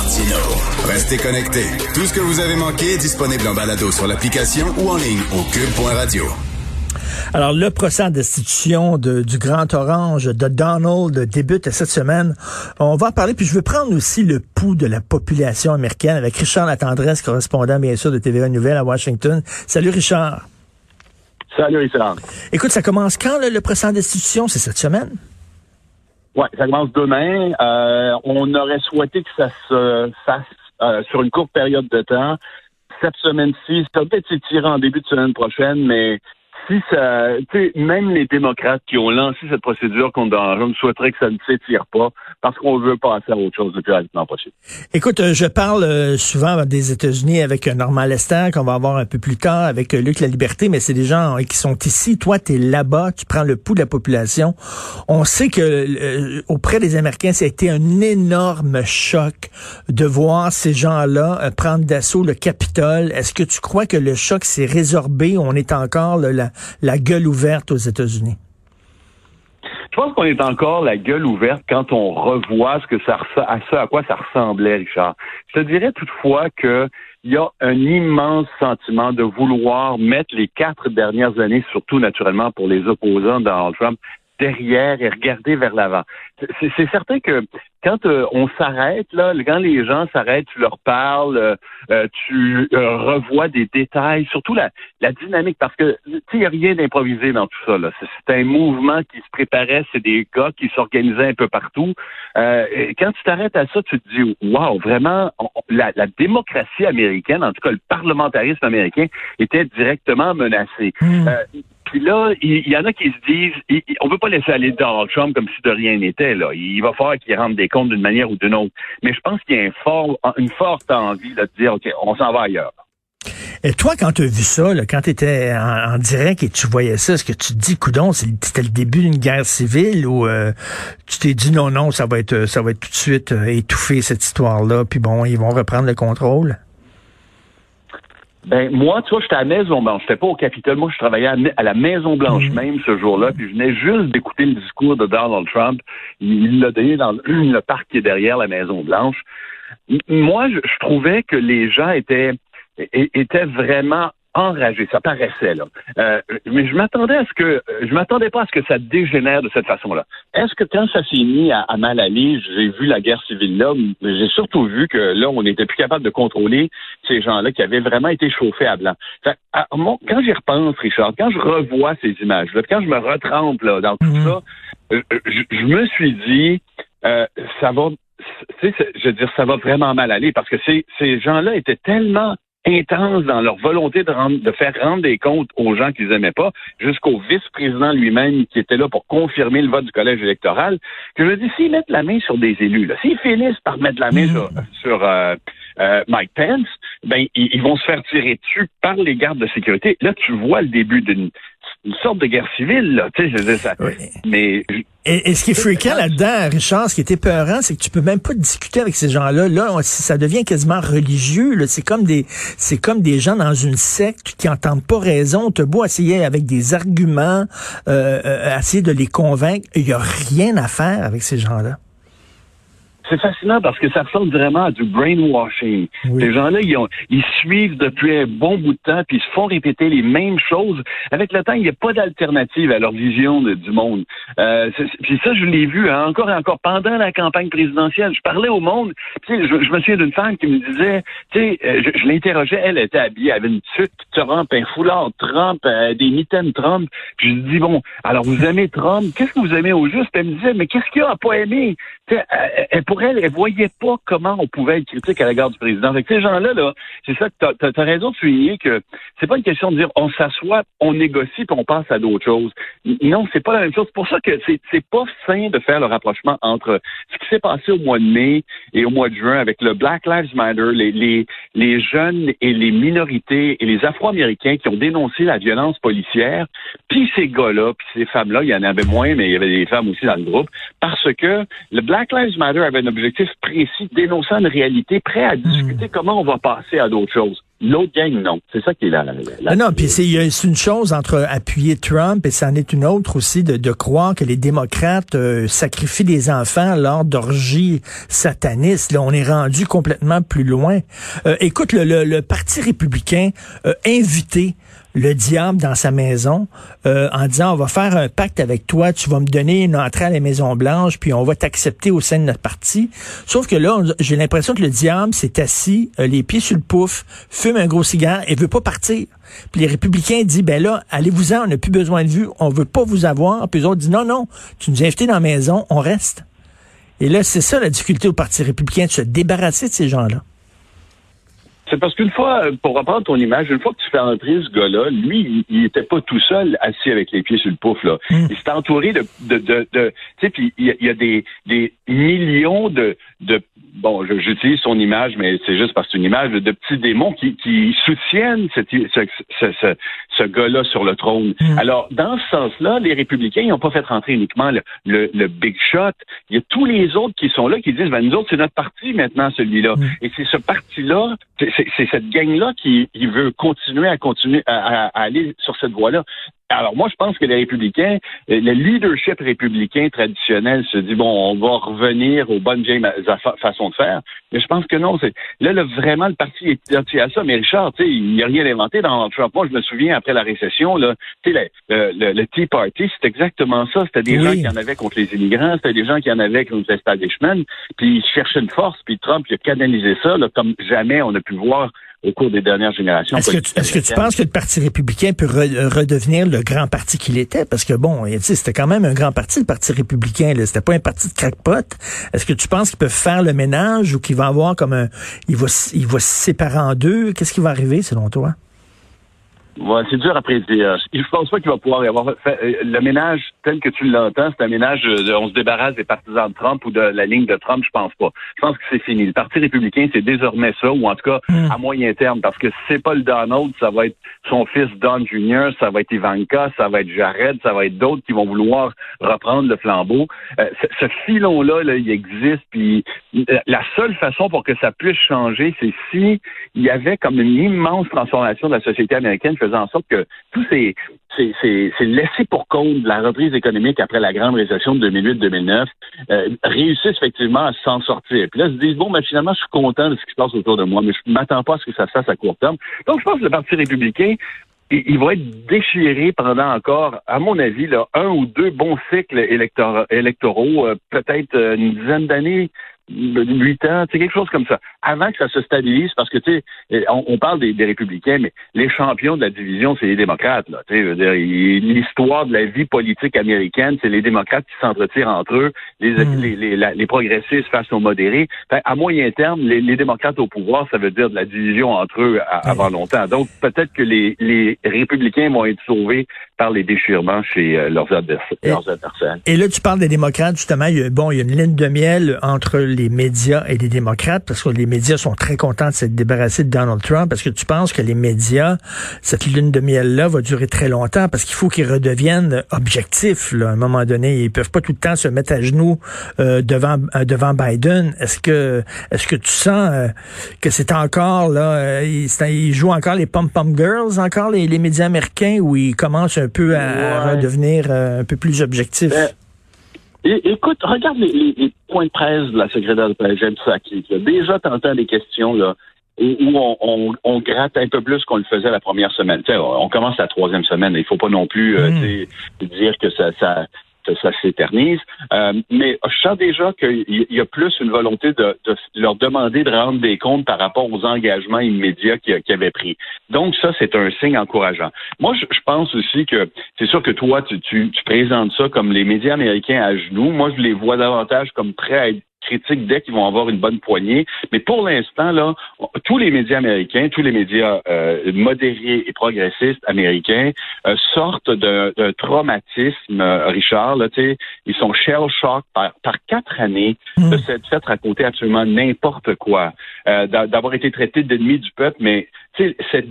Martino. Restez connectés. Tout ce que vous avez manqué est disponible en balado sur l'application ou en ligne au cube.radio. Alors, le procès en destitution de, du Grand Orange de Donald débute cette semaine. On va en parler, puis je veux prendre aussi le pouls de la population américaine avec Richard Latendresse, correspondant bien sûr de TVA Nouvelle à Washington. Salut Richard. Salut Richard. Écoute, ça commence quand le procès en destitution? C'est cette semaine? Oui, ça commence demain. Euh, on aurait souhaité que ça se fasse euh, sur une courte période de temps. Cette semaine-ci, peut être tiré en début de semaine prochaine, mais si ça, même les démocrates qui ont lancé cette procédure contre Donald Trump souhaiteraient que ça ne s'étire pas parce qu'on veut passer à autre chose depuis rapidement possible. Écoute, euh, je parle euh, souvent des États-Unis avec Normand Lester qu'on va avoir un peu plus tard avec euh, Luc La Liberté, mais c'est des gens qui sont ici. Toi, tu es là-bas, tu prends le pouls de la population. On sait que auprès des Américains, ça a été un énorme choc de voir ces gens-là prendre d'assaut le Capitole. Est-ce que tu crois que le choc s'est résorbé? On est encore là, gueule ouverte aux États-Unis? Je pense qu'on est encore la gueule ouverte quand on revoit ce que ça à à quoi ça ressemblait, Richard. Je te dirais toutefois qu'il y a un immense sentiment de vouloir mettre les quatre dernières années, surtout naturellement pour les opposants de Donald Trump, derrière et regarder vers l'avant. C'est certain que quand euh, on s'arrête, là, quand les gens s'arrêtent, tu leur parles, euh, euh, tu revois des détails, surtout la, la dynamique, parce que il n'y a rien d'improvisé dans tout ça. C'est un mouvement qui se préparait, c'est des gars qui s'organisaient un peu partout. quand tu t'arrêtes à ça, tu te dis, wow, vraiment, la, la, démocratie américaine, en tout cas le parlementarisme américain, était directement menacé. Hmm. Puis là, il y, en a qui se disent, on peut pas laisser aller Donald Trump comme si de rien n'était. Là, il va falloir qu'il rende des comptes d'une manière ou d'une autre. Mais je pense qu'il y a une forte envie de dire, ok, on s'en va ailleurs. Et toi, quand tu as vu ça, quand tu étais en, direct et tu voyais ça, est-ce que tu te dis, coudon, c'était le début d'une guerre civile ou euh, tu t'es dit non, non, ça va être ça va être tout de suite euh, étouffé cette histoire-là, puis bon, ils vont reprendre le contrôle? Ben moi, tu vois, j'étais à la Maison Blanche. J'étais pas au Capitole. Moi, je travaillais à, la Maison Blanche mhm. même ce jour-là. Puis je venais juste d'écouter le discours de Donald Trump. Il l'a donné dans le parc qui est derrière la Maison Blanche. Moi, je, je trouvais que les gens étaient étaient vraiment enragé, ça paraissait là. Euh, mais je m'attendais à ce que je m'attendais pas à ce que ça dégénère de cette façon-là. Est-ce que quand ça s'est mis à, mal aller, j'ai vu la guerre civile là, j'ai surtout vu que là, on n'était plus capable de contrôler ces gens-là qui avaient vraiment été chauffés à blanc. quand j'y repense, Richard, quand je revois ces images-là, quand je me retrempe là, dans tout mhm. ça, euh, je, me suis dit, euh, ça va je veux dire, ça va vraiment mal aller parce que ces, ces gens-là étaient tellement intense dans leur volonté de, rendre, de faire rendre des comptes aux gens qu'ils aimaient pas, jusqu'au vice-président lui-même qui était là pour confirmer le vote du collège électoral, que je dis, s'ils mettent la main sur des élus, s'ils finissent par mettre la main mmh. sur, euh, euh, Mike Pence, ben ils, vont se faire tirer dessus par les gardes de sécurité. Là, tu vois le début d'une sorte de guerre civile, là, tu sais, je ça. Mais et, ce qui est fréquent là-dedans, Richard, ce qui est épeurant, c'est que tu peux même pas discuter avec ces gens-là. Là, ça devient quasiment religieux. C'est comme des, c'est comme des gens dans une secte qui entendent pas raison. Tu beau essayer avec des arguments, euh, euh, essayer de les convaincre. Il y a rien à faire avec ces gens-là. C'est fascinant parce que ça ressemble vraiment à du brainwashing. Ces gens-là, ils, ils, suivent depuis un bon bout de temps, puis ils se font répéter les mêmes choses. Avec le temps, il n'y a pas d'alternative à leur vision du monde. Euh, puis ça, je l'ai vu hein, encore et encore pendant la campagne présidentielle. Je parlais au monde. Sais, je, me souviens d'une femme qui me disait, tu sais, euh, je, l'interrogeais, elle était habillée, elle avait une tuque Trump, un foulard Trump, euh, des mitaines Trump. Puis je lui dis, bon, alors vous aimez Trump, qu'est-ce que vous aimez au juste? elle me disait, mais qu'est-ce qu'il y a à pas aimer? elle, elle, elle, elle voyait pas comment on pouvait être critique à l'égard du président. Avec ces gens-là, là, c'est ça que tu as, raison de souligner que c'est pas une question de dire on s'assoit, on négocie, puis on passe à d'autres choses. Non, c'est pas la même chose. C'est pour ça que c'est, pas sain de faire le rapprochement entre ce qui s'est passé au mois de mai et au mois de juin avec le Black Lives Matter, les, jeunes et les minorités et les Afro-Américains qui ont dénoncé la violence policière, puis ces gars-là, puis ces femmes-là, il y en avait moins, mais il y avait des femmes aussi dans le groupe, parce que le Black Lives Matter avait un objectif précis, dénonçant une réalité, prêt à discuter hmm. comment on va passer à d'autres choses. L'autre gang, non. C'est ça qui est la... la, non, puis c'est une chose entre appuyer Trump et c'en est une autre aussi de, de croire que les démocrates euh, sacrifient des enfants lors d'orgies satanistes. Là, on est rendu complètement plus loin. Euh, écoute, le, le, le, Parti républicain invité le diable dans sa maison euh, en disant on va faire un pacte avec toi, tu vas me donner une entrée à la Maison Blanche, puis on va t'accepter au sein de notre parti. Sauf que là, j'ai l'impression que le diable s'est assis, euh, les pieds sur le pouf, fume un gros cigare et veut pas partir. Puis les républicains disent ben là, allez-vous-en, on n'a plus besoin de vue, on veut pas vous avoir. Puis les autres disent non non, tu nous as invités dans la maison, on reste. Et là, c'est ça la difficulté au Parti républicain de se débarrasser de ces gens-là. C'est parce qu'une fois, pour reprendre ton image, une fois que tu fais entrer ce gars-là, lui, il n'était pas tout seul assis avec les pieds sur le pouf, là. Hmm. Il s'est entouré de, de, de, tu sais, puis il y, a, des, des millions de, de bon, j'utilise son image, mais c'est juste parce que c'est une image de petits démons qui, qui soutiennent cette, ce, ce, ce, ce gars-là sur le trône. Hmm. Alors, dans ce sens-là, les républicains, ils n'ont pas fait rentrer uniquement le, le, big shot. Il y a tous les autres qui sont là, qui disent, ben, nous autres, c'est notre parti maintenant, celui-là. Hmm. Et c'est ce parti-là, c'est cette gang-là qui, veut continuer à continuer à, aller sur cette voie-là. Alors moi, je pense que les républicains, euh, le leadership républicain traditionnel se dit bon, on va revenir aux bonnes vieilles façons de faire. Mais je pense que non. C'est là, vraiment le parti est identifié à ça. Mais Richard, tu sais, il n'y a rien inventé dans Trump. Moi, je me souviens après la récession, là, tu sais, le, le, Tea Party, c'est exactement ça. C'était des gens qui en avaient contre les immigrants, c'était des gens qui en avaient contre l'establishment. Puis ils cherchaient une force. Puis Trump, il a canalisé ça là, comme jamais on a pu voir au cours des dernières générations. Est-ce que, tu, est-ce que tu penses que le Parti républicain peut redevenir le grand parti qu'il était? Parce que bon, c'était quand même un grand parti, le Parti républicain. C'était pas un parti de crackpot. Est-ce que tu penses qu'ils peuvent faire le ménage ou qu'il va avoir comme un... Il va, il va se séparer en deux? Qu'est-ce qui va arriver selon toi? Ouais, c'est dur à prédire. Je pense pas qu'il va pouvoir y avoir fait, euh, le ménage tel que tu l'entends, c'est un ménage de, on se débarrasse des partisans de Trump ou de la ligne de Trump, je pense pas. Je pense que c'est fini. Le Parti républicain, c'est désormais ça, ou en tout cas hmm. à moyen terme, parce que c'est pas le Donald, ça va être son fils Don Jr., ça va être Ivanka, ça va être Jared, ça va être d'autres qui vont vouloir reprendre le flambeau. Euh, ce, filon-là, là, il existe, puis la seule façon pour que ça puisse changer, c'est si il y avait comme une immense transformation de la société américaine faisant en sorte que tous ces, laissés pour compte de la reprise économique après la grande récession de 2008-2009 euh, réussissent effectivement à s'en sortir. Puis là, ils se disent, bon, ben, finalement, je suis content de ce qui se passe autour de moi, mais je ne m'attends pas à ce que ça se fasse à court terme. Donc, je pense que le Parti républicain, il, va être déchiré pendant encore, à mon avis, un ou deux bons cycles électoraux, euh, peut-être euh, une dizaine d'années, huit ans, c'est quelque chose comme ça, avant que ça se stabilise, parce que tu sais, on, parle des, républicains, mais les champions de la division, c'est les démocrates. Là, l'histoire de la vie politique américaine, c'est les démocrates qui s'entretirent entre eux, les, hmm. les, les, progressistes face aux modérés. à moyen terme, les, démocrates au pouvoir, ça veut dire de la division entre eux avant longtemps. Donc peut-être que les, républicains vont être sauvés par les déchirements chez euh, leurs, adversaires. Et là, tu parles des démocrates, justement, il y a, bon, il y a une ligne de miel entre les médias et les démocrates, parce que les médias sont très contents de s'être débarrassés de Donald Trump. Parce que tu penses que les médias, cette lune de miel-là va durer très longtemps, parce qu'il faut qu'ils redeviennent objectifs, là, à un moment donné. Ils peuvent pas tout le temps se mettre à genoux euh, devant euh, devant Biden. Est-ce que est-ce que tu sens que c'est encore là, ils, jouent encore les pom-pom girls, encore les, les médias américains, où ils commencent un peu à, devenir euh, un peu plus objectif? Ben, écoute, regarde les, points de presse de la secrétaire de presse, James Psaki. Déjà, tu entends des questions là, où on, gratte un peu plus qu'on le faisait la première semaine. on commence la troisième semaine. Il faut pas non plus euh, hmm. dire que ça, ça, ça s'éternise. Euh, mais je sens déjà qu'il y a plus une volonté de, leur demander de rendre des comptes par rapport aux engagements immédiats qu'ils avaient pris. Donc ça, c'est un signe encourageant. Moi, je, pense aussi que c'est sûr que toi, tu, tu, tu, présentes ça comme les médias américains à genoux. Moi, je les vois davantage comme prêts à être critiques dès qu'ils vont avoir une bonne poignée. Mais pour l'instant, là, tous les médias américains, tous les médias euh, modérés et progressistes américains euh, sortent d'un traumatisme, euh, Richard. Là, ils sont shell shock par, par quatre années de hmm. s'être fait raconter absolument n'importe quoi, d'avoir été traités d'ennemis du peuple, mais cette,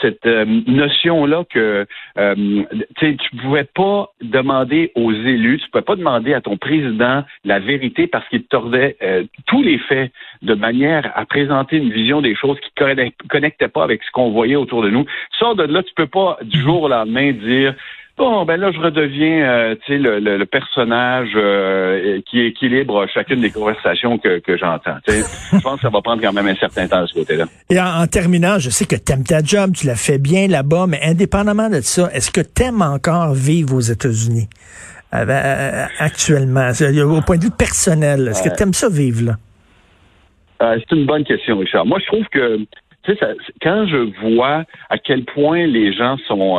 cette euh, notion-là que euh, tu pouvais pas demander aux élus, tu pouvais pas demander à ton président la vérité parce qu'il tordait euh, tous les faits de manière à présenter une vision des choses qui ne connectait pas avec ce qu'on voyait autour de nous. Sors de là, tu peux pas du jour au lendemain dire Bon, ben là, je redeviens, euh, tu sais, le, personnage euh, qui équilibre chacune des conversations que, j'entends. je pense que ça va prendre quand même un certain temps de ce côté-là. Et en, terminant, je sais que tu aimes ta job, tu la fais bien là-bas, mais indépendamment de ça, est-ce que tu aimes encore vivre aux États-Unis? Euh, actuellement, au point de vue personnel? Est-ce que tu aimes ça vivre là? c'est une bonne question, Richard. Moi, je trouve que tu sais, quand je vois à quel point les gens sont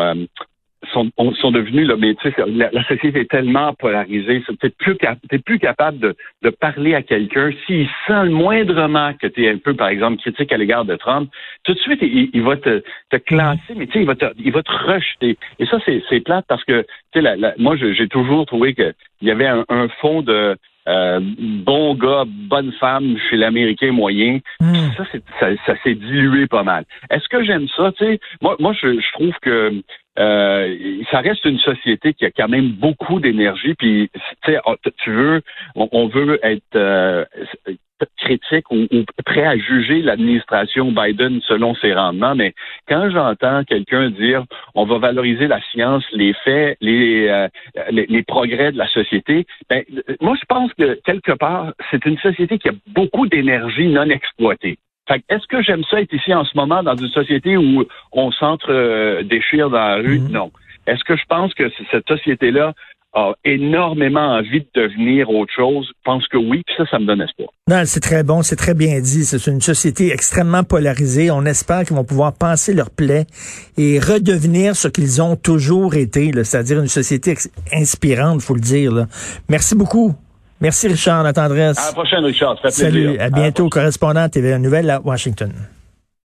sont, sont devenus là, mais tu sais, la, société est tellement polarisée, t'es plus t'es plus capable de, de parler à quelqu'un s'il sent moindrement que tu es un peu, par exemple, critique à l'égard de Trump, tout de suite il, va te, te classer, mais tu sais, il va te il va te rejeter. Et ça c'est c'est plate parce que tu sais, la, moi j'ai toujours trouvé que il y avait un, un fond de euh, bon gars, bonne femme chez l'Américain moyen. Hmm. Ça, ça, ça s'est dilué pas mal. Est-ce que j'aime ça? Tu sais, moi, moi, je, je trouve que euh, ça reste une société qui a quand même beaucoup d'énergie. Puis, tu veux, on, veut être euh, critique ou, prêt à juger l'administration Biden selon ses rendements. Mais quand j'entends quelqu'un dire, on va valoriser la science, les faits, les, euh, les, les, progrès de la société, ben, moi, je pense que quelque part, c'est une société qui a beaucoup d'énergie non exploitée est-ce que j'aime ça être ici en ce moment dans une société où on s'entre-déchire dans la rue? Mhm. Non. Est-ce que je pense que cette société-là a énormément envie de devenir autre chose? Je pense que oui, puis ça, ça me donne espoir. Non, c'est très bon, c'est très bien dit. C'est une société extrêmement polarisée. On espère qu'ils vont pouvoir passer leur plaie et redevenir ce qu'ils ont toujours été, c'est-à-dire une société inspirante, faut le dire. Merci beaucoup. Merci, Richard, la tendresse. À la prochaine, Richard. Ça fait Salut. À bientôt, correspondant TV Nouvelle à Washington.